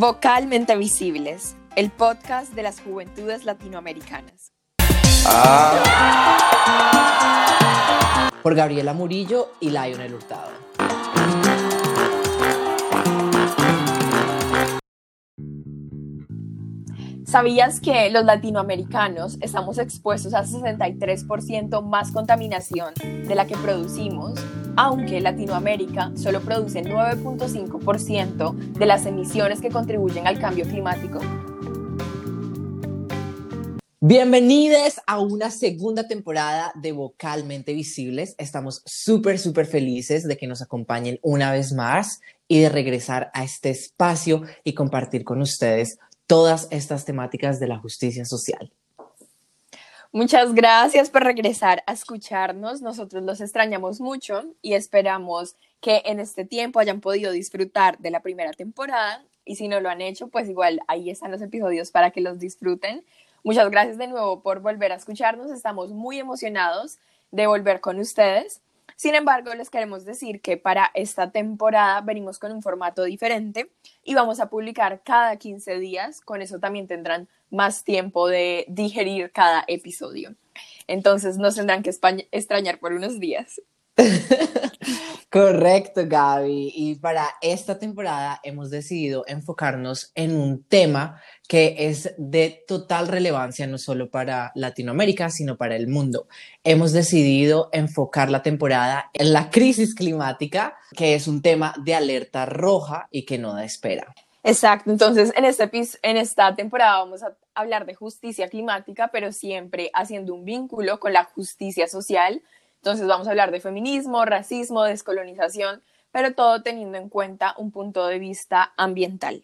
Vocalmente Visibles, el podcast de las juventudes latinoamericanas. Por Gabriela Murillo y Lionel Hurtado. ¿Sabías que los latinoamericanos estamos expuestos a 63% más contaminación de la que producimos, aunque Latinoamérica solo produce 9.5% de las emisiones que contribuyen al cambio climático? Bienvenidos a una segunda temporada de Vocalmente Visibles. Estamos súper, súper felices de que nos acompañen una vez más y de regresar a este espacio y compartir con ustedes todas estas temáticas de la justicia social. Muchas gracias por regresar a escucharnos. Nosotros los extrañamos mucho y esperamos que en este tiempo hayan podido disfrutar de la primera temporada. Y si no lo han hecho, pues igual ahí están los episodios para que los disfruten. Muchas gracias de nuevo por volver a escucharnos. Estamos muy emocionados de volver con ustedes. Sin embargo, les queremos decir que para esta temporada venimos con un formato diferente y vamos a publicar cada 15 días. Con eso también tendrán más tiempo de digerir cada episodio. Entonces nos tendrán que extrañar por unos días. Correcto, Gaby. Y para esta temporada hemos decidido enfocarnos en un tema que es de total relevancia no solo para Latinoamérica, sino para el mundo. Hemos decidido enfocar la temporada en la crisis climática, que es un tema de alerta roja y que no da espera. Exacto, entonces en, este, en esta temporada vamos a hablar de justicia climática, pero siempre haciendo un vínculo con la justicia social entonces vamos a hablar de feminismo, racismo, descolonización, pero todo teniendo en cuenta un punto de vista ambiental.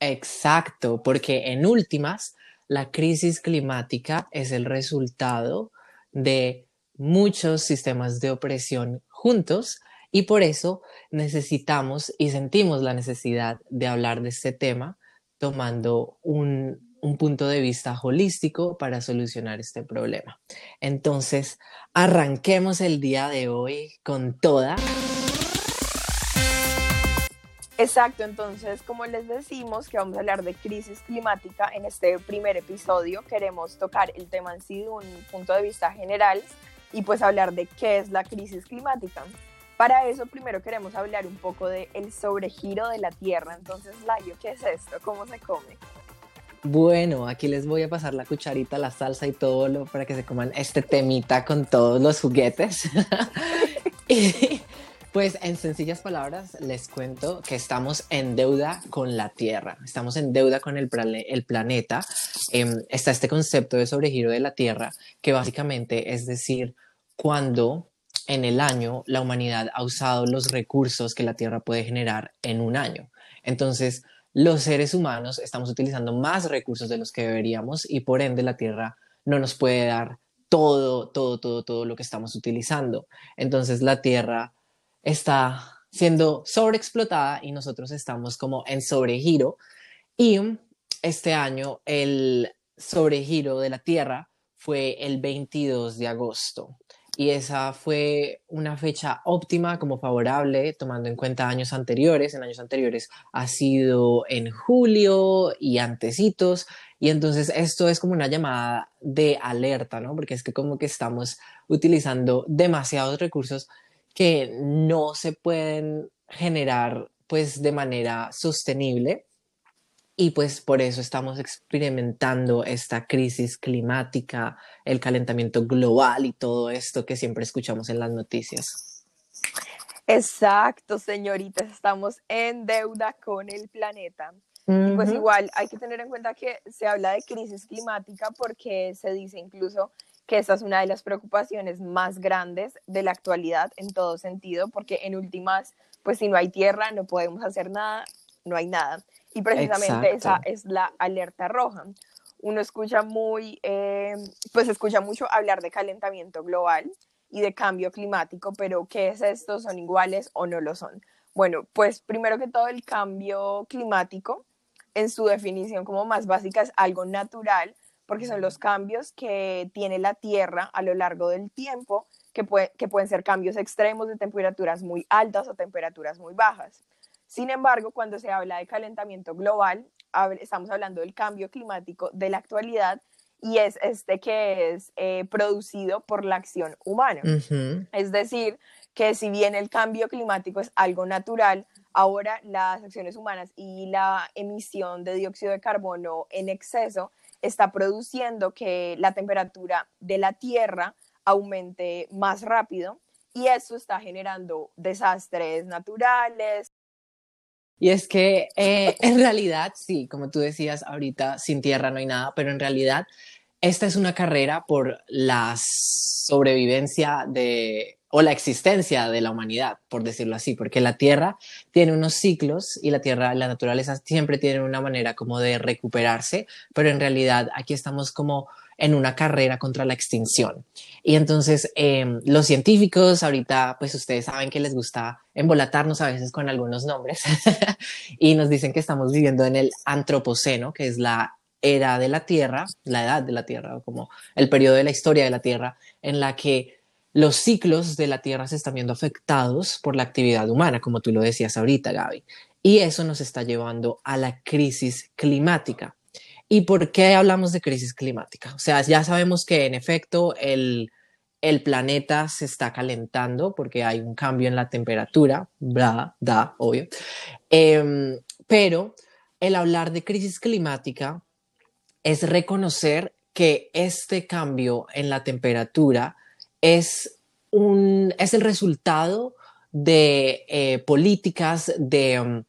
Exacto, porque en últimas, la crisis climática es el resultado de muchos sistemas de opresión juntos y por eso necesitamos y sentimos la necesidad de hablar de este tema tomando un un punto de vista holístico para solucionar este problema. Entonces, arranquemos el día de hoy con toda. Exacto, entonces como les decimos que vamos a hablar de crisis climática en este primer episodio, queremos tocar el tema en sí de un punto de vista general y pues hablar de qué es la crisis climática. Para eso primero queremos hablar un poco del el sobregiro de la Tierra. Entonces, Layo, ¿qué es esto? ¿Cómo se come? Bueno, aquí les voy a pasar la cucharita, la salsa y todo lo para que se coman este temita con todos los juguetes. y, pues en sencillas palabras les cuento que estamos en deuda con la Tierra, estamos en deuda con el, planeta. Em, está este concepto de sobregiro de la Tierra, que básicamente es decir, cuando en el año la humanidad ha usado los recursos que la Tierra puede generar en un año. Entonces, los seres humanos estamos utilizando más recursos de los que deberíamos y por ende la Tierra no nos puede dar todo, todo, todo, todo lo que estamos utilizando. Entonces la Tierra está siendo sobreexplotada y nosotros estamos como en sobregiro. Y este año el sobregiro de la Tierra fue el 22 de agosto y esa fue una fecha óptima como favorable, tomando en cuenta años anteriores. En años anteriores ha sido en julio y antecitos, y entonces esto es como una llamada de alerta, ¿no? Porque es que como que estamos utilizando demasiados recursos que no se pueden generar pues de manera sostenible y pues por eso estamos experimentando esta crisis climática, el calentamiento global y todo esto que siempre escuchamos en las noticias. Exacto, señoritas, estamos en deuda con el planeta. Pues igual hay que tener en cuenta que se habla de crisis climática porque se dice incluso que esta es una de las preocupaciones más grandes de la actualidad en todo sentido, porque en últimas, pues si no hay tierra, no podemos hacer nada, no hay nada. Y precisamente esa es la alerta roja. Uno escucha muy, eh, pues escucha mucho hablar de calentamiento global y de cambio climático, pero ¿qué es esto? ¿Son iguales o no lo son? Bueno, pues primero que todo el cambio climático, en su definición como más básica, es algo natural, porque son los cambios que tiene la Tierra a lo largo del tiempo, que, puede, que pueden ser cambios extremos de temperaturas muy altas o temperaturas muy bajas. Sin embargo, cuando se habla de calentamiento global, estamos hablando del cambio climático de la actualidad y es este que es eh, producido por la acción humana. Es decir, que si bien el cambio climático es algo natural, ahora las acciones humanas y la emisión de dióxido de carbono en exceso está produciendo que la temperatura de la Tierra aumente más rápido y eso está generando desastres naturales, y es que eh, en realidad, sí, como tú decías ahorita, sin tierra no hay nada, pero en realidad esta es una carrera por la sobrevivencia de, o la existencia de la humanidad, por decirlo así, porque la Tierra tiene unos ciclos y la Tierra, la naturaleza siempre tiene una manera como de recuperarse, pero en realidad aquí estamos como en una carrera contra la extinción. Y entonces em, los científicos, ahorita pues ustedes saben que les gusta embolatarnos a veces con algunos nombres y nos dicen que estamos viviendo en el antropoceno, que es la era de la Tierra, la edad de la Tierra, como el periodo de la historia de la Tierra, en la que los ciclos de la Tierra se están viendo afectados por la actividad humana, como tú lo decías ahorita, Gaby. Y eso nos está llevando a la crisis climática. ¿Y por qué hablamos de crisis climática? O sea, ya sabemos que en efecto el, planeta se está calentando porque hay un cambio en la temperatura, bla, da, obvio. Em, pero el hablar de crisis climática es reconocer que este cambio en la temperatura es, un, es el resultado de eh, políticas, de um,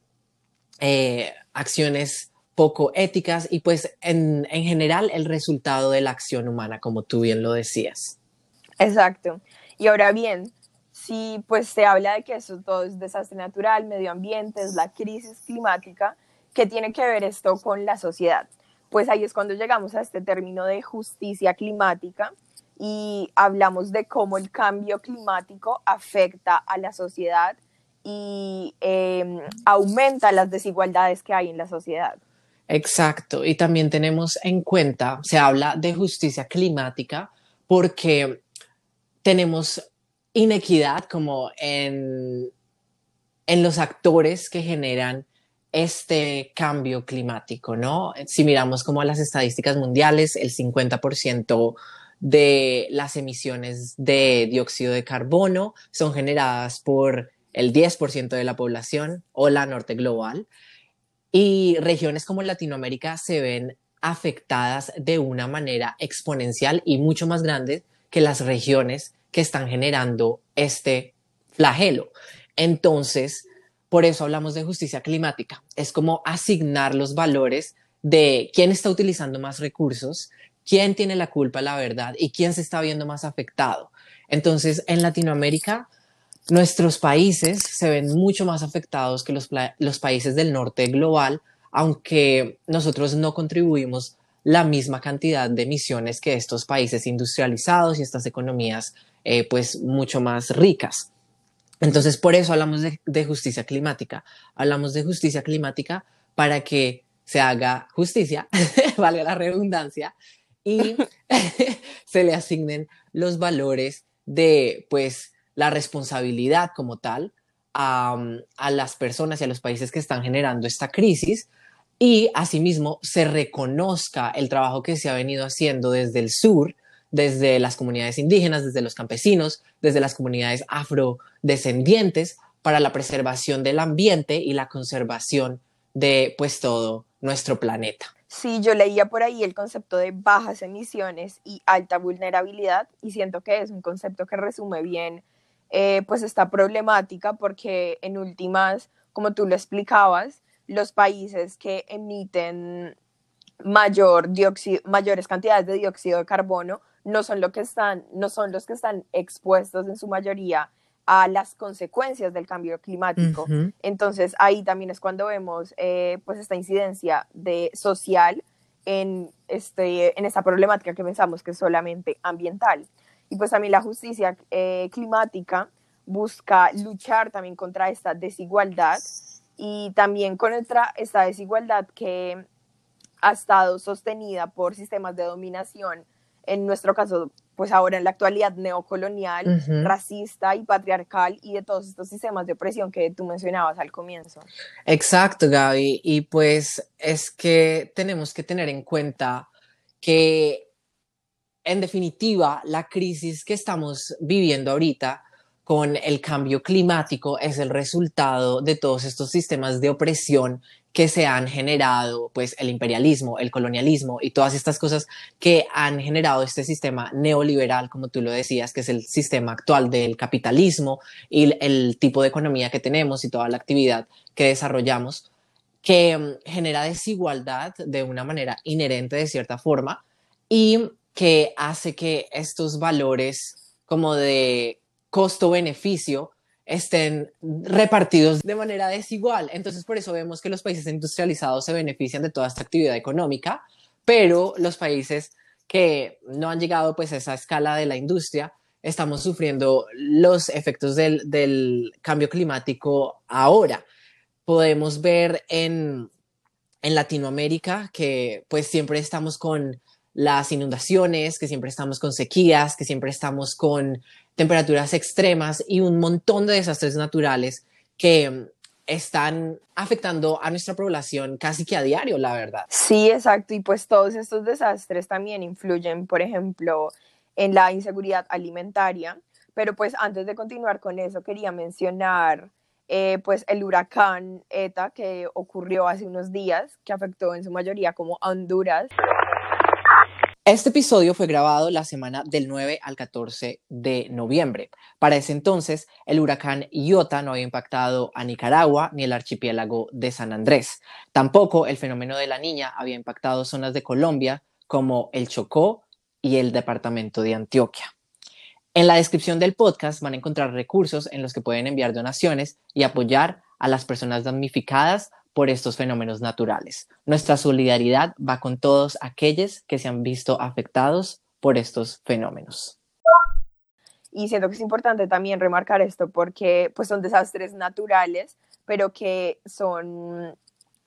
eh, acciones poco éticas y pues en, en general el resultado de la acción humana, como tú bien lo decías. Exacto. Y ahora bien, si pues se habla de que eso todo es desastre natural, medio ambiente, es la crisis climática, ¿qué tiene que ver esto con la sociedad? Pues ahí es cuando llegamos a este término de justicia climática y hablamos de cómo el cambio climático afecta a la sociedad y em, aumenta las desigualdades que hay en la sociedad. Exacto, y también tenemos en cuenta, se habla de justicia climática porque tenemos inequidad como en, en los actores que generan este cambio climático, ¿no? Si miramos como las estadísticas mundiales, el 50% de las emisiones de dióxido de carbono son generadas por el 10% de la población o la norte global. Y regiones como Latinoamérica se ven afectadas de una manera exponencial y mucho más grande que las regiones que están generando este flagelo. Entonces, por eso hablamos de justicia climática. Es como asignar los valores de quién está utilizando más recursos, quién tiene la culpa, la verdad, y quién se está viendo más afectado. Entonces, en Latinoamérica nuestros países se ven mucho más afectados que los, países del norte global, aunque nosotros no contribuimos la misma cantidad de emisiones que estos países industrializados y estas economías eh, pues mucho más ricas. Entonces, por eso hablamos de, justicia climática. Hablamos de justicia climática para que se haga justicia, valga la redundancia, y se le asignen los valores de, pues, la responsabilidad como tal a, las personas y a los países que están generando esta crisis y asimismo se reconozca el trabajo que se ha venido haciendo desde el sur, desde las comunidades indígenas, desde los campesinos, desde las comunidades afrodescendientes para la preservación del ambiente y la conservación de pues todo nuestro planeta. Sí, yo leía por ahí el concepto de bajas emisiones y alta vulnerabilidad y siento que es un concepto que resume bien eh, pues esta problemática porque en últimas, como tú lo explicabas, los países que emiten mayor mayores cantidades de dióxido de carbono no son, lo que están, no son los que están expuestos en su mayoría a las consecuencias del cambio climático. Entonces ahí también es cuando vemos eh, pues esta incidencia de social en, este, en esta problemática que pensamos que es solamente ambiental. Y pues también la justicia eh, climática busca luchar también contra esta desigualdad y también contra esta desigualdad que ha estado sostenida por sistemas de dominación, en nuestro caso pues ahora en la actualidad neocolonial, racista y patriarcal y de todos estos sistemas de opresión que tú mencionabas al comienzo. Exacto, Gaby. Y pues es que tenemos que tener en cuenta que en definitiva la crisis que estamos viviendo ahorita con el cambio climático es el resultado de todos estos sistemas de opresión que se han generado, pues el imperialismo, el colonialismo y todas estas cosas que han generado este sistema neoliberal, como tú lo decías, que es el sistema actual del capitalismo y el, tipo de economía que tenemos y toda la actividad que desarrollamos, que mm, genera desigualdad de una manera inherente de cierta forma y que hace que estos valores como de costo-beneficio estén repartidos de manera desigual. Entonces, por eso vemos que los países industrializados se benefician de toda esta actividad económica, pero los países que no han llegado pues a esa escala de la industria, estamos sufriendo los efectos del, cambio climático ahora. Podemos ver en, en Latinoamérica que pues siempre estamos con las inundaciones, que siempre estamos con sequías, que siempre estamos con temperaturas extremas y un montón de desastres naturales que están afectando a nuestra población casi que a diario, la verdad. Sí, exacto. Y pues todos estos desastres también influyen, por ejemplo, en la inseguridad alimentaria. Pero pues antes de continuar con eso, quería mencionar eh, pues el huracán ETA que ocurrió hace unos días, que afectó en su mayoría como Honduras. Este episodio fue grabado la semana del 9 al 14 de noviembre. Para ese entonces, el huracán Iota no había impactado a Nicaragua ni el archipiélago de San Andrés. Tampoco el fenómeno de la niña había impactado zonas de Colombia como el Chocó y el departamento de Antioquia. En la descripción del podcast van a encontrar recursos en los que pueden enviar donaciones y apoyar a las personas damnificadas por estos fenómenos naturales. Nuestra solidaridad va con todos aquellos que se han visto afectados por estos fenómenos. Y siento que es importante también remarcar esto porque pues son desastres naturales, pero que son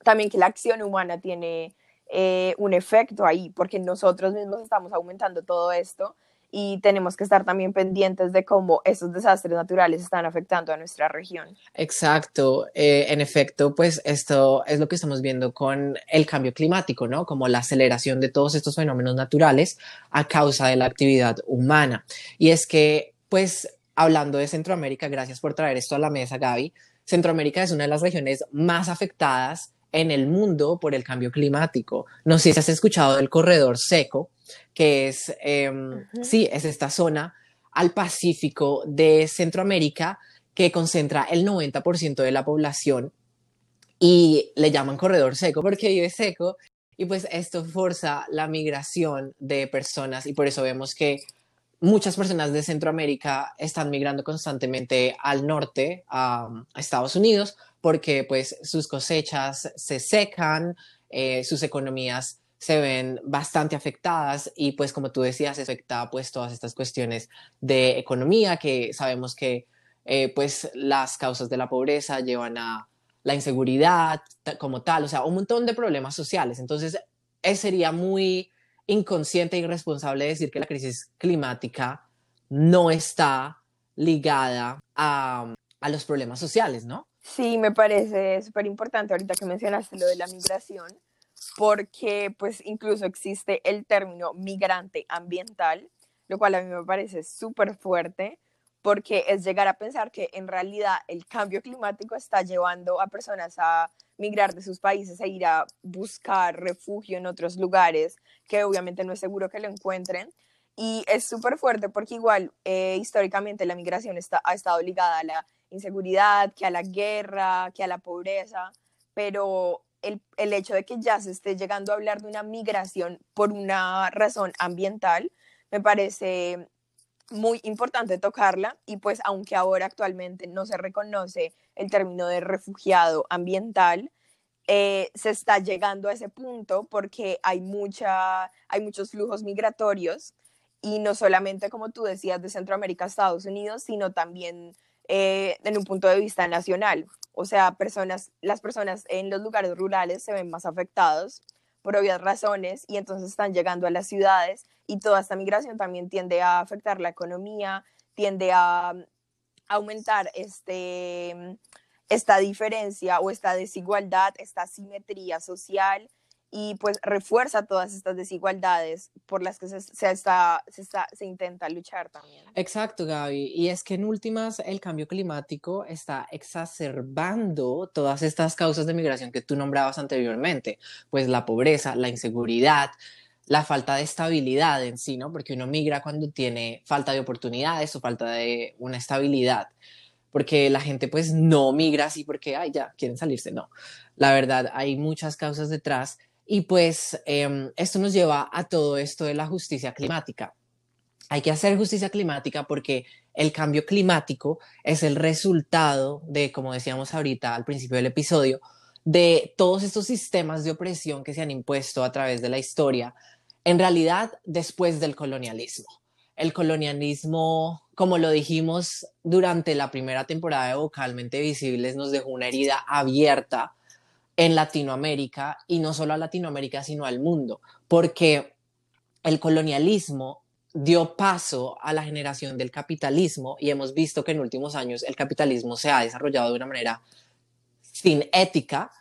también que la acción humana tiene eh, un efecto ahí, porque nosotros mismos estamos aumentando todo esto y tenemos que estar también pendientes de cómo esos desastres naturales están afectando a nuestra región. Exacto, eh, en efecto, pues esto es lo que estamos viendo con el cambio climático, ¿no? Como la aceleración de todos estos fenómenos naturales a causa de la actividad humana. Y es que, pues, hablando de Centroamérica, gracias por traer esto a la mesa, Gaby, Centroamérica es una de las regiones más afectadas en el mundo por el cambio climático. No sé si has escuchado del corredor seco, que es, em, sí, es esta zona al Pacífico de Centroamérica que concentra el 90% de la población y le llaman corredor seco porque vive seco y pues esto forza la migración de personas y por eso vemos que muchas personas de Centroamérica están migrando constantemente al norte, a, Estados Unidos, porque pues sus cosechas se secan, eh, sus economías se ven bastante afectadas y pues como tú decías, afecta pues todas estas cuestiones de economía que sabemos que eh, pues las causas de la pobreza llevan a la inseguridad como tal, o sea, un montón de problemas sociales. Entonces, sería muy inconsciente e irresponsable decir que la crisis climática no está ligada a, a los problemas sociales, ¿no? Sí, me parece súper importante ahorita que mencionaste lo de la migración porque pues incluso existe el término migrante ambiental, lo cual a mí me parece súper fuerte porque es llegar a pensar que en realidad el cambio climático está llevando a personas a migrar de sus países e ir a buscar refugio en otros lugares que obviamente no es seguro que lo encuentren. Y es súper fuerte porque igual eh, históricamente la migración está, ha estado ligada a la inseguridad, que a la guerra, que a la pobreza, pero el, hecho de que ya se esté llegando a hablar de una migración por una razón ambiental, me parece muy importante tocarla y pues aunque ahora actualmente no se reconoce el término de refugiado ambiental, eh, se está llegando a ese punto porque hay, mucha, hay muchos flujos migratorios y no solamente, como tú decías, de Centroamérica a Estados Unidos, sino también eh, en un punto de vista nacional. O sea, personas, las personas en los lugares rurales se ven más afectados por obvias razones y entonces están llegando a las ciudades y toda esta migración también tiende a afectar la economía, tiende a aumentar este, esta diferencia o esta desigualdad, esta asimetría social y pues refuerza todas estas desigualdades por las que se, está, se, está, se, intenta luchar también. Exacto, Gaby. Y es que en últimas el cambio climático está exacerbando todas estas causas de migración que tú nombrabas anteriormente, pues la pobreza, la inseguridad, la falta de estabilidad en sí, ¿no? Porque uno migra cuando tiene falta de oportunidades o falta de una estabilidad porque la gente pues no migra así porque, ay, ya, quieren salirse, no. La verdad, hay muchas causas detrás y pues em, esto nos lleva a todo esto de la justicia climática. Hay que hacer justicia climática porque el cambio climático es el resultado de, como decíamos ahorita al principio del episodio, de todos estos sistemas de opresión que se han impuesto a través de la historia, en realidad después del colonialismo. El colonialismo, como lo dijimos durante la primera temporada de Vocalmente Visibles, nos dejó una herida abierta en Latinoamérica y no solo a Latinoamérica, sino al mundo, porque el colonialismo dio paso a la generación del capitalismo y hemos visto que en últimos años el capitalismo se ha desarrollado de una manera sin ética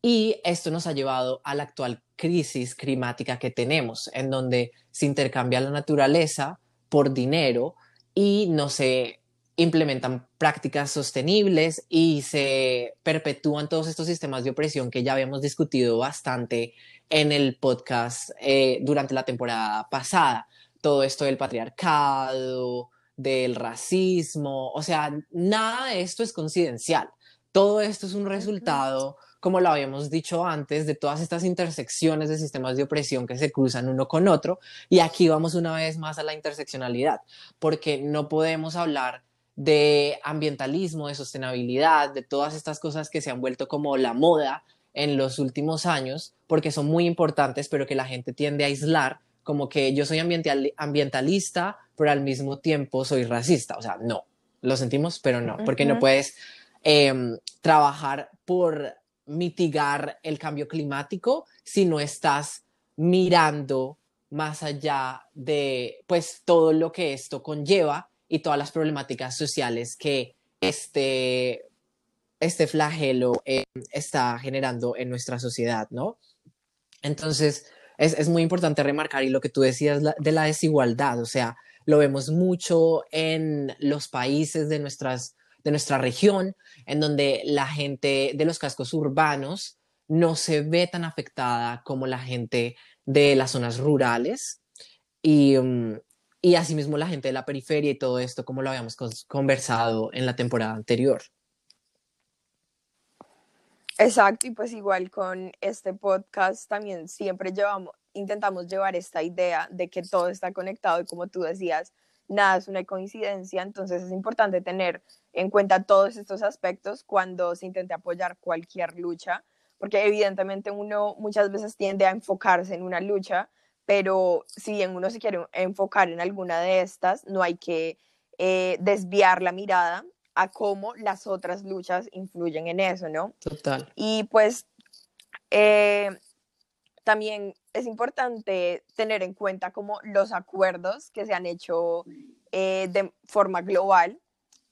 y esto nos ha llevado a la actual crisis climática que tenemos, en donde se intercambia la naturaleza por dinero y no se implementan prácticas sostenibles y se perpetúan todos estos sistemas de opresión que ya habíamos discutido bastante en el podcast eh, durante la temporada pasada. Todo esto del patriarcado, del racismo, o sea, nada de esto es coincidencial. Todo esto es un resultado, como lo habíamos dicho antes, de todas estas intersecciones de sistemas de opresión que se cruzan uno con otro. Y aquí vamos una vez más a la interseccionalidad, porque no podemos hablar de ambientalismo, de sostenibilidad, de todas estas cosas que se han vuelto como la moda en los últimos años, porque son muy importantes, pero que la gente tiende a aislar, como que yo soy ambientalista, pero al mismo tiempo soy racista. O sea, no, lo sentimos, pero no, porque no puedes em, trabajar por mitigar el cambio climático si no estás mirando más allá de pues todo lo que esto conlleva y todas las problemáticas sociales que este, este flagelo eh, está generando en nuestra sociedad, ¿no? Entonces, es, es, muy importante remarcar y lo que tú decías de la desigualdad, o sea, lo vemos mucho en los países de, nuestras, de nuestra región, en donde la gente de los cascos urbanos no se ve tan afectada como la gente de las zonas rurales. Y, um, y asimismo la gente de la periferia y todo esto, como lo habíamos conversado en la temporada anterior. Exacto, y pues igual con este podcast también siempre llevamos, intentamos llevar esta idea de que todo está conectado y como tú decías, nada es una coincidencia, entonces es importante tener en cuenta todos estos aspectos cuando se intente apoyar cualquier lucha, porque evidentemente uno muchas veces tiende a enfocarse en una lucha pero si bien uno se quiere enfocar en alguna de estas, no hay que eh, desviar la mirada a cómo las otras luchas influyen en eso, ¿no? Total. Y pues eh, también es importante tener en cuenta como los acuerdos que se han hecho eh, de forma global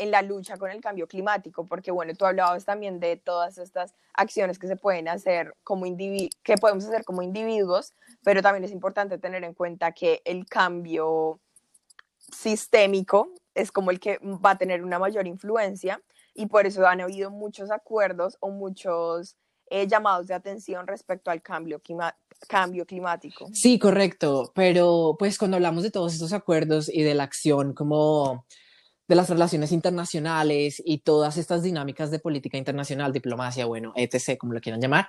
en la lucha con el cambio climático, porque bueno, tú hablabas también de todas estas acciones que se pueden hacer como que podemos hacer como individuos, pero también es importante tener en cuenta que el cambio sistémico es como el que va a tener una mayor influencia y por eso han habido muchos acuerdos o muchos eh, llamados de atención respecto al cambio, cambio climático. Sí, correcto, pero pues cuando hablamos de todos estos acuerdos y de la acción como de las relaciones internacionales y todas estas dinámicas de política internacional, diplomacia, bueno, etc., como lo quieran llamar,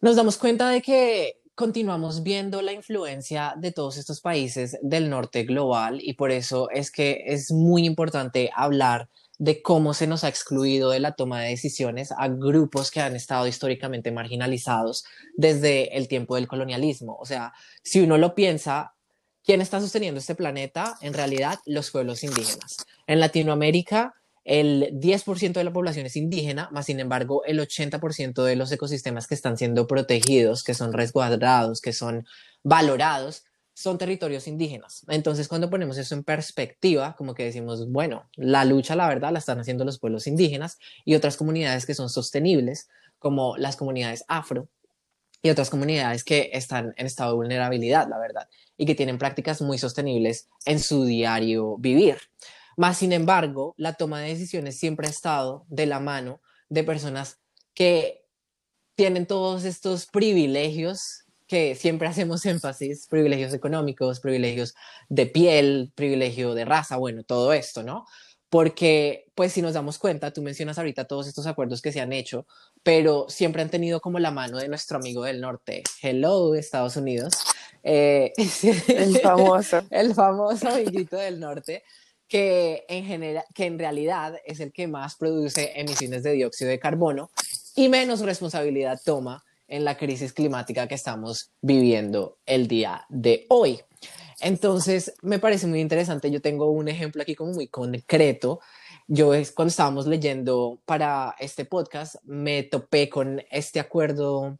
nos damos cuenta de que continuamos viendo la influencia de todos estos países del norte global y por eso es que es muy importante hablar de cómo se nos ha excluido de la toma de decisiones a grupos que han estado históricamente marginalizados desde el tiempo del colonialismo. O sea, si uno lo piensa, ¿Quién está sosteniendo este planeta? En realidad, los pueblos indígenas. En Latinoamérica, el 10% de la población es indígena, más sin embargo el 80% de los ecosistemas que están siendo protegidos, que son resguardados, que son valorados, son territorios indígenas. Entonces, cuando ponemos eso en perspectiva, como que decimos, bueno, la lucha, la verdad, la están haciendo los pueblos indígenas y otras comunidades que son sostenibles, como las comunidades afro y otras comunidades que están en estado de vulnerabilidad, la verdad, y que tienen prácticas muy sostenibles en su diario vivir. Más sin embargo, la toma de decisiones siempre ha estado de la mano de personas que tienen todos estos privilegios que siempre hacemos énfasis, privilegios económicos, privilegios de piel, privilegio de raza, bueno, todo esto, ¿no? Porque, pues si nos damos cuenta, tú mencionas ahorita todos estos acuerdos que se han hecho, pero siempre han tenido como la mano de nuestro amigo del norte. Hello, Estados Unidos. Eh, el famoso. el famoso amiguito del norte, que en, general, que en realidad es el que más produce emisiones de dióxido de carbono y menos responsabilidad toma en la crisis climática que estamos viviendo el día de hoy. Entonces, me parece muy interesante. Yo tengo un ejemplo aquí como muy concreto. Yo cuando estábamos leyendo para este podcast, me topé con este acuerdo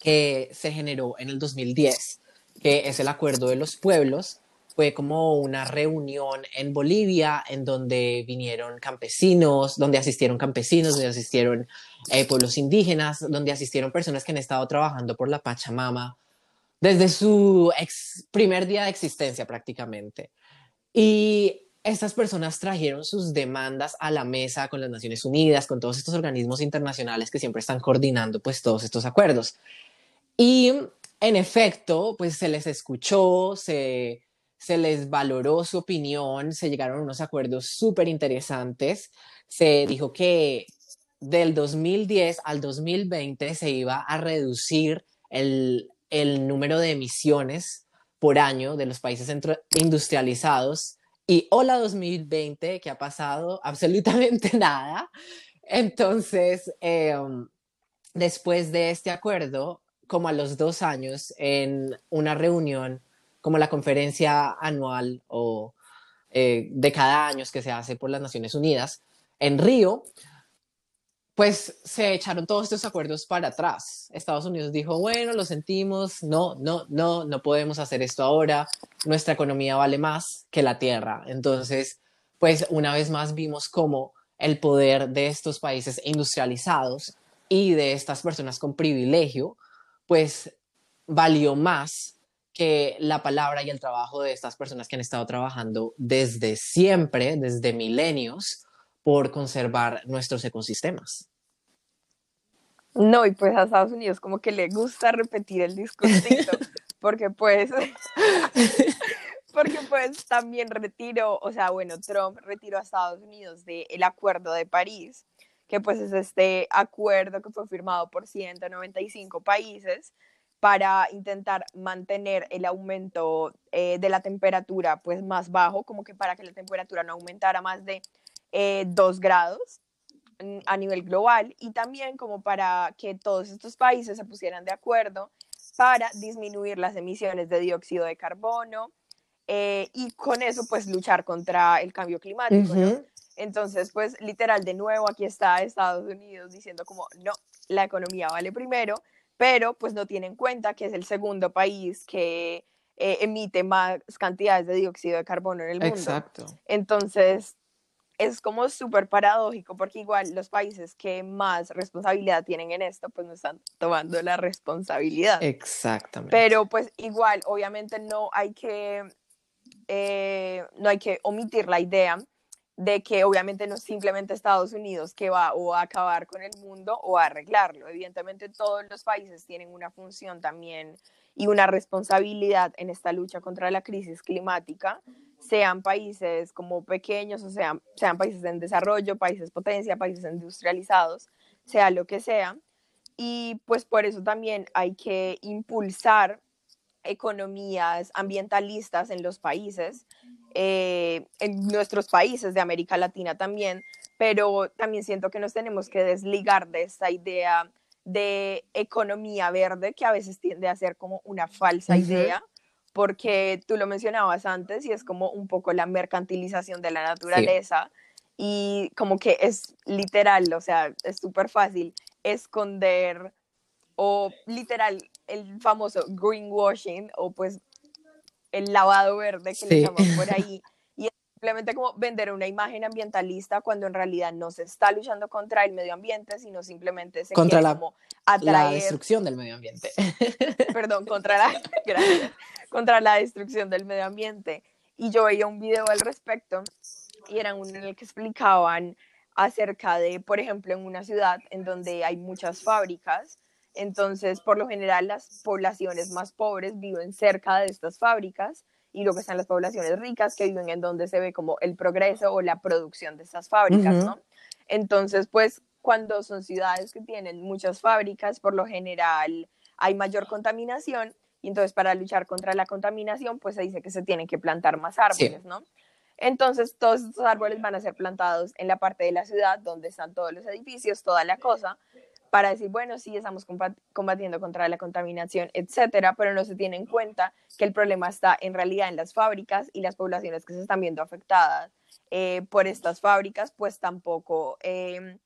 que se generó en el 2010, que es el acuerdo de los pueblos. Fue como una reunión en Bolivia en donde vinieron campesinos, donde asistieron campesinos, donde asistieron eh, pueblos indígenas, donde asistieron personas que han estado trabajando por la Pachamama desde su primer día de existencia prácticamente. Y estas personas trajeron sus demandas a la mesa con las Naciones Unidas, con todos estos organismos internacionales que siempre están coordinando pues todos estos acuerdos. Y en efecto, pues se les escuchó, se, se les valoró su opinión, se llegaron a unos acuerdos súper interesantes. Se dijo que del 2010 al 2020 se iba a reducir el, el número de emisiones por año de los países industrializados. Y hola 2020, que ha pasado absolutamente nada. Entonces, em, después de este acuerdo, como a los dos años, en una reunión como la conferencia anual o eh, de cada año que se hace por las Naciones Unidas, en Río, pues se echaron todos estos acuerdos para atrás. Estados Unidos dijo, bueno, lo sentimos, no, no, no, no podemos hacer esto ahora, nuestra economía vale más que la tierra. Entonces, pues una vez más vimos cómo el poder de estos países industrializados y de estas personas con privilegio, pues valió más que la palabra y el trabajo de estas personas que han estado trabajando desde siempre, desde milenios, por conservar nuestros ecosistemas. No, y pues a Estados Unidos como que le gusta repetir el discursito, porque pues, porque pues también retiró, o sea, bueno, Trump retiró a Estados Unidos del Acuerdo de París, que pues es este acuerdo que fue firmado por 195 países para intentar mantener el aumento eh, de la temperatura pues más bajo, como que para que la temperatura no aumentara más de eh, dos grados a nivel global y también como para que todos estos países se pusieran de acuerdo para disminuir las emisiones de dióxido de carbono eh, y con eso pues luchar contra el cambio climático. Entonces pues literal de nuevo aquí está Estados Unidos diciendo como no, la economía vale primero, pero pues no tiene en cuenta que es el segundo país que eh, emite más cantidades de dióxido de carbono en el mundo. Exacto. Entonces es como súper paradójico porque igual los países que más responsabilidad tienen en esto, pues no están tomando la responsabilidad. Exactamente. Pero pues igual, obviamente no hay que, eh, no hay que omitir la idea de que obviamente no es simplemente Estados Unidos que va o a acabar con el mundo o a arreglarlo. Evidentemente todos los países tienen una función también y una responsabilidad en esta lucha contra la crisis climática sean países como pequeños, o sean, sean países en desarrollo, países potencia, países industrializados, sea lo que sea. Y pues por eso también hay que impulsar economías ambientalistas en los países, eh, en nuestros países de América Latina también, pero también siento que nos tenemos que desligar de esta idea de economía verde que a veces tiende a ser como una falsa idea porque tú lo mencionabas antes y es como un poco la mercantilización de la naturaleza y como que es literal, o sea, es súper fácil esconder o literal el famoso greenwashing o pues el lavado verde que le llaman por ahí. Y es simplemente como vender una imagen ambientalista cuando en realidad no se está luchando contra el medio ambiente, sino simplemente se contra la, como la destrucción del medio ambiente. Perdón, contra la, contra la destrucción del medio ambiente. Y yo veía un video al respecto y era uno en el que explicaban acerca de, por ejemplo, en una ciudad en donde hay muchas fábricas, entonces, por lo general, las poblaciones más pobres viven cerca de estas fábricas y luego están las poblaciones ricas que viven en donde se ve como el progreso o la producción de estas fábricas, ¿no? Entonces, pues, cuando son ciudades que tienen muchas fábricas, por lo general hay mayor contaminación y entonces para luchar contra la contaminación, pues se dice que se tienen que plantar más árboles, ¿no? Entonces, todos estos árboles van a ser plantados en la parte de la ciudad donde están todos los edificios, toda la cosa, para decir, bueno, sí, estamos combatiendo contra la contaminación, etcétera, pero no se tiene en cuenta que el problema está en realidad en las fábricas y las poblaciones que se están viendo afectadas eh, por estas fábricas, pues tampoco em,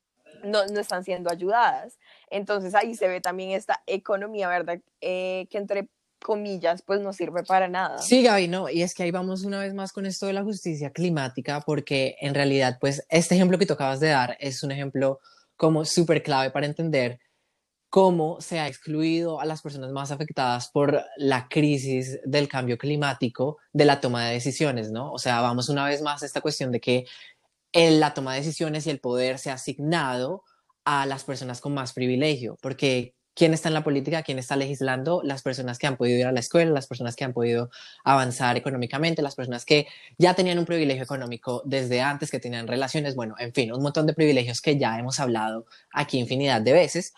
no, están siendo ayudadas. Entonces ahí se ve también esta economía, ¿verdad? Eh, que entre comillas, pues no sirve para nada. Sí, Gaby, no, y es que ahí vamos una vez más con esto de la justicia climática, porque en realidad, pues este ejemplo que tú acabas de dar es un ejemplo como súper clave para entender cómo se ha excluido a las personas más afectadas por la crisis del cambio climático de la toma de decisiones, ¿no? O sea, vamos una vez más a esta cuestión de que la toma de decisiones y el poder se ha asignado a las personas con más privilegio, porque quién está en la política, quién está legislando, las personas que han podido ir a la escuela, las personas que han podido avanzar económicamente, las personas que ya tenían un privilegio económico desde antes, que tenían relaciones, bueno, en fin, un montón de privilegios que ya hemos hablado aquí infinidad de veces,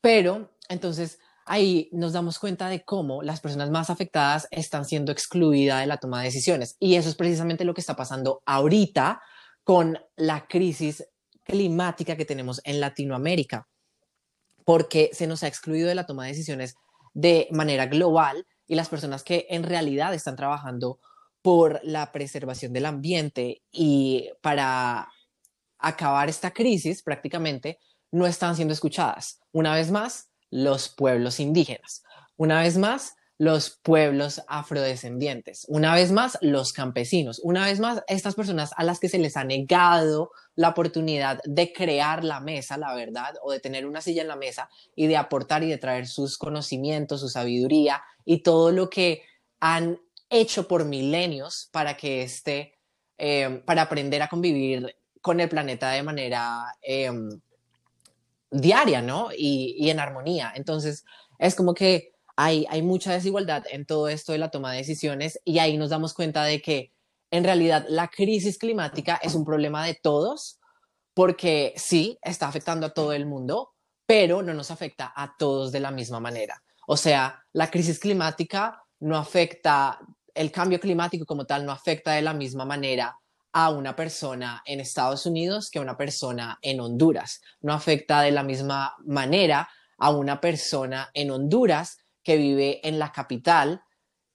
pero entonces ahí nos damos cuenta de cómo las personas más afectadas están siendo excluidas de la toma de decisiones. Y eso es precisamente lo que está pasando ahorita con la crisis climática que tenemos en Latinoamérica porque se nos ha excluido de la toma de decisiones de manera global y las personas que en realidad están trabajando por la preservación del ambiente y para acabar esta crisis prácticamente no están siendo escuchadas. Una vez más, los pueblos indígenas. Una vez más, los pueblos afrodescendientes, una vez más los campesinos, una vez más estas personas a las que se les ha negado la oportunidad de crear la mesa, la verdad, o de tener una silla en la mesa y de aportar y de traer sus conocimientos, su sabiduría y todo lo que han hecho por milenios para que esté, eh, para aprender a convivir con el planeta de manera em, diaria, ¿no? Y en armonía. Entonces, es como que hay, mucha desigualdad en todo esto de la toma de decisiones y ahí nos damos cuenta de que en realidad la crisis climática es un problema de todos porque sí, está afectando a todo el mundo, pero no nos afecta a todos de la misma manera. O sea, la crisis climática no afecta, el cambio climático como tal no afecta de la misma manera a una persona en Estados Unidos que a una persona en Honduras. No afecta de la misma manera a una persona en Honduras que vive en la capital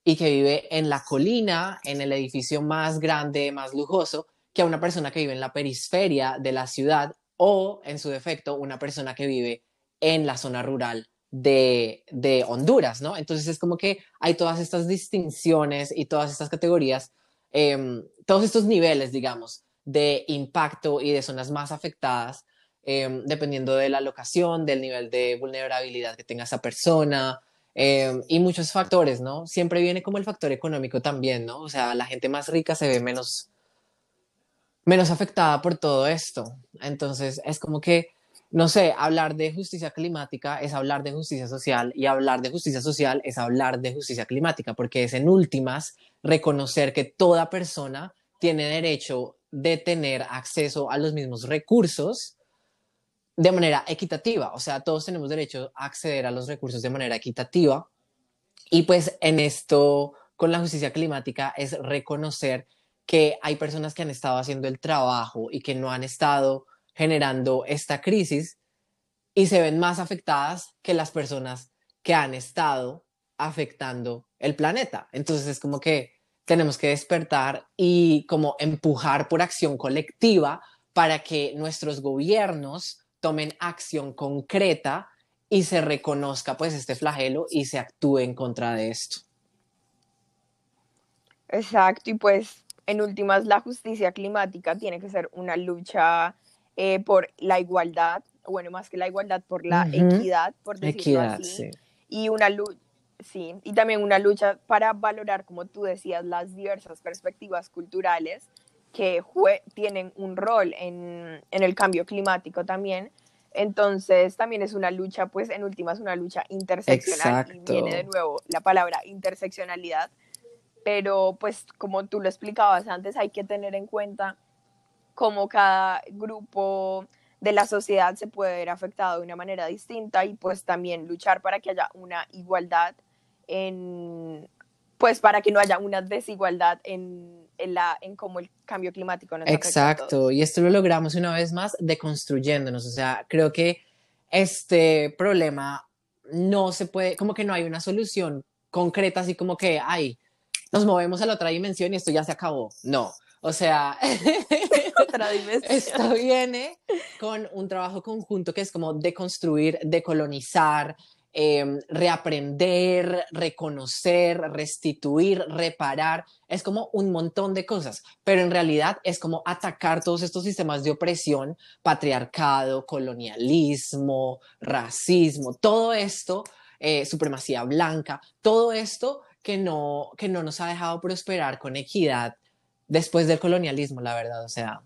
y que vive en la colina, en el edificio más grande, más lujoso, que a una persona que vive en la periferia de la ciudad o, en su defecto, una persona que vive en la zona rural de, Honduras, ¿no? Entonces es como que hay todas estas distinciones y todas estas categorías, em, todos estos niveles, digamos, de impacto y de zonas más afectadas, em, dependiendo de la locación, del nivel de vulnerabilidad que tenga esa persona, Em, y muchos factores, ¿no? Siempre viene como el factor económico también, ¿no? O sea, la gente más rica se ve menos, menos afectada por todo esto. Entonces, es como que, no sé, hablar de justicia climática es hablar de justicia social y hablar de justicia social es hablar de justicia climática, porque es en últimas reconocer que toda persona tiene derecho de tener acceso a los mismos recursos de manera equitativa, o sea, todos tenemos derecho a acceder a los recursos de manera equitativa y pues en esto con la justicia climática es reconocer que hay personas que han estado haciendo el trabajo y que no han estado generando esta crisis y se ven más afectadas que las personas que han estado afectando el planeta. Entonces es como que tenemos que despertar y como empujar por acción colectiva para que nuestros gobiernos tomen acción concreta y se reconozca pues este flagelo y se actúe en contra de esto. Exacto, y pues en últimas la justicia climática tiene que ser una lucha eh, por la igualdad, bueno, más que la igualdad, por la equidad, por decirlo equidad, así, y una lucha, sí, y también una lucha para valorar, como tú decías, las diversas perspectivas culturales que tienen un rol en, en el cambio climático también, entonces también es una lucha, pues en últimas una lucha interseccional. Y viene de nuevo la palabra interseccionalidad, pero pues como tú lo explicabas antes, hay que tener en cuenta cómo cada grupo de la sociedad se puede ver afectado de una manera distinta y pues también luchar para que haya una igualdad en, pues para que no haya una desigualdad en, en, la, en cómo el cambio climático nos Exacto, y esto lo logramos una vez más deconstruyéndonos, o sea, creo que este problema no se puede, como que no hay una solución concreta, así como que, ay, nos movemos a la otra dimensión y esto ya se acabó. No, o sea, esto viene con un trabajo conjunto que es como deconstruir, decolonizar, eh, reaprender, reconocer, restituir, reparar. Es como un montón de cosas, pero en realidad es como atacar todos estos sistemas de opresión, patriarcado, colonialismo, racismo, todo esto, eh, supremacía blanca, todo esto que no, que no nos ha dejado prosperar con equidad después del colonialismo, la verdad. O sea,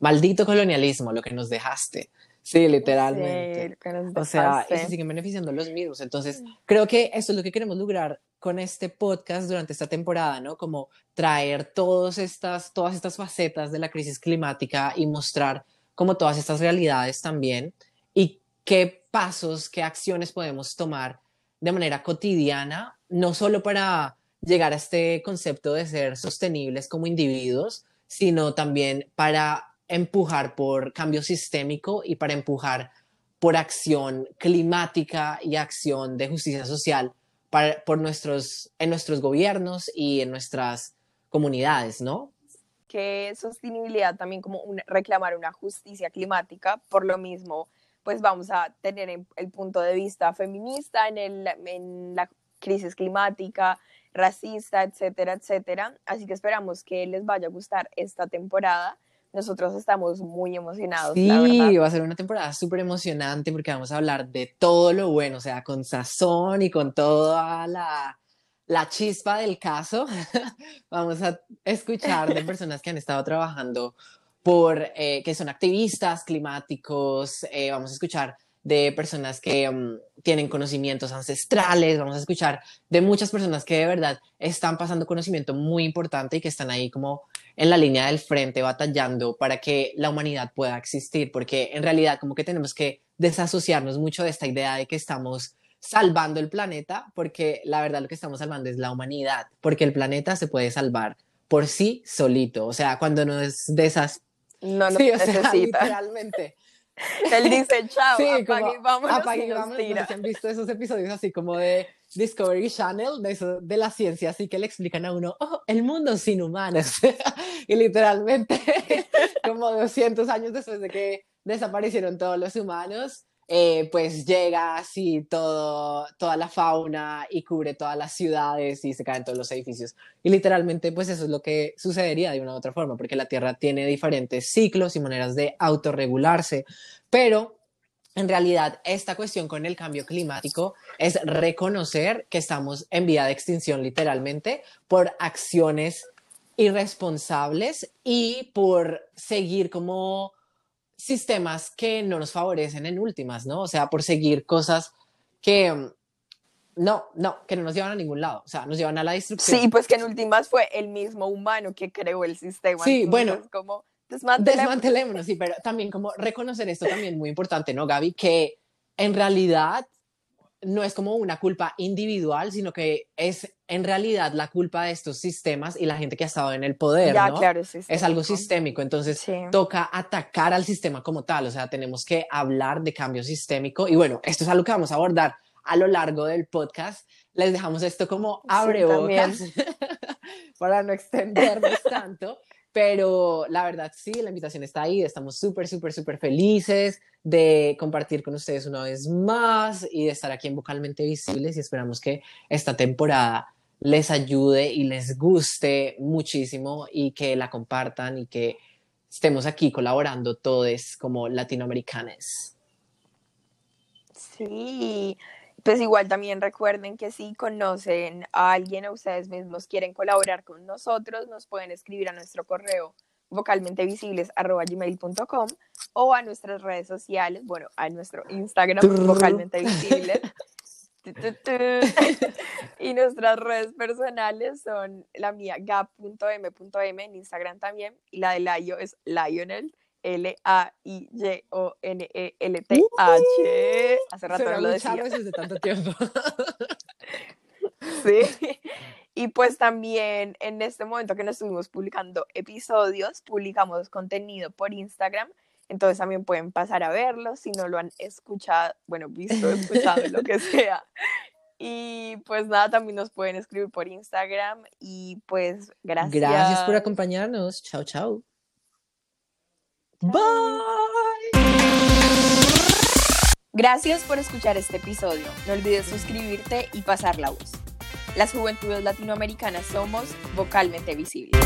maldito colonialismo, lo que nos dejaste. Sí, literalmente. o sea, y se siguen beneficiando los mismos. Entonces, creo que eso es lo que queremos lograr con este podcast durante esta temporada, ¿no? Como traer todas estas, todas estas facetas de la crisis climática y mostrar como todas estas realidades también y qué pasos, qué acciones podemos tomar de manera cotidiana, no solo para llegar a este concepto de ser sostenibles como individuos, sino también para empujar por cambio sistémico y para empujar por acción climática y acción de justicia social para, por nuestros, en nuestros gobiernos y en nuestras comunidades, ¿no? Que sostenibilidad también como reclamar una justicia climática, por lo mismo, pues vamos a tener el punto de vista feminista en, el, en la crisis climática, racista, etcétera, etcétera. Así que esperamos que les vaya a gustar esta temporada. Nosotros estamos muy emocionados. Sí, va a ser una temporada súper emocionante porque vamos a hablar de todo lo bueno, o sea, con sazón y con toda la, la chispa del caso. vamos a escuchar de personas que han estado trabajando por, eh, que son activistas climáticos, eh, vamos a escuchar de personas que mm, tienen conocimientos ancestrales, vamos a escuchar de muchas personas que de verdad están pasando conocimiento muy importante y que están ahí como en la línea del frente batallando para que la humanidad pueda existir, porque en realidad como que tenemos que desasociarnos mucho de esta idea de que estamos salvando el planeta, porque la verdad lo que estamos salvando es la humanidad, porque el planeta se puede salvar por sí solito, o sea, cuando nos desas... No, no sí, o sea, literalmente Él dice, chao, sí, apague, vámonos apague, vámonos, han visto esos episodios así como de Discovery Channel, de, eso, de la ciencia, así que le explican a uno, oh, el mundo sin humanos. y literalmente, como 200 años después de que desaparecieron todos los humanos, eh, pues llega así todo, toda la fauna y cubre todas las ciudades y se caen todos los edificios. Y literalmente, pues eso es lo que sucedería de una u otra forma, porque la Tierra tiene diferentes ciclos y maneras de autorregularse, pero en realidad esta cuestión con el cambio climático es reconocer que estamos en vía de extinción literalmente por acciones irresponsables y por seguir como sistemas que no nos favorecen en últimas, ¿no? O sea, por seguir cosas que mm, no, no, que no nos llevan a ningún lado, o sea, nos llevan a la destrucción. Sí, pues que en últimas fue el mismo humano que creó el sistema. Sí, bueno, como desmantelémonos. sí, pero también como reconocer esto también muy importante, ¿no, Gaby? Que en realidad no es como una culpa individual, sino que es en realidad la culpa de estos sistemas y la gente que ha estado en el poder, ¿no? Claro, es, algo sistémico, entonces toca atacar al sistema como tal, o sea, tenemos que hablar de cambio sistémico y bueno, esto es algo que vamos a abordar a lo largo del podcast. Les dejamos esto como abre bocas para no extendernos tanto. Pero la verdad sí, la invitación está ahí, estamos súper, súper, súper felices de compartir con ustedes una vez más y de estar aquí en Vocalmente Visibles y esperamos que esta temporada les ayude y les guste muchísimo y que la compartan y que estemos aquí colaborando todos como latinoamericanos. Sí, pues igual también recuerden que si conocen a alguien o ustedes mismos quieren colaborar con nosotros, nos pueden escribir a nuestro correo vocalmentevisibles.com o a nuestras redes sociales, bueno, a nuestro Instagram, vocalmentevisibles. y nuestras redes personales son la mía, gap.m.m en Instagram también, y la de Layo es Lionel, L-A-I-Y-O-N-E-L-T-H. Hace rato no lo decía. desde tanto tiempo. sí. Y pues también en este momento que nos estuvimos publicando episodios, publicamos contenido por Instagram. Entonces también pueden pasar a verlo si no lo han escuchado, bueno, visto, escuchado, lo que sea. Y pues nada, también nos pueden escribir por Instagram y pues gracias. Gracias por acompañarnos. Chao, chao. Bye. Gracias por escuchar este episodio. No olvides suscribirte y pasar la voz. Las juventudes latinoamericanas somos vocalmente visibles.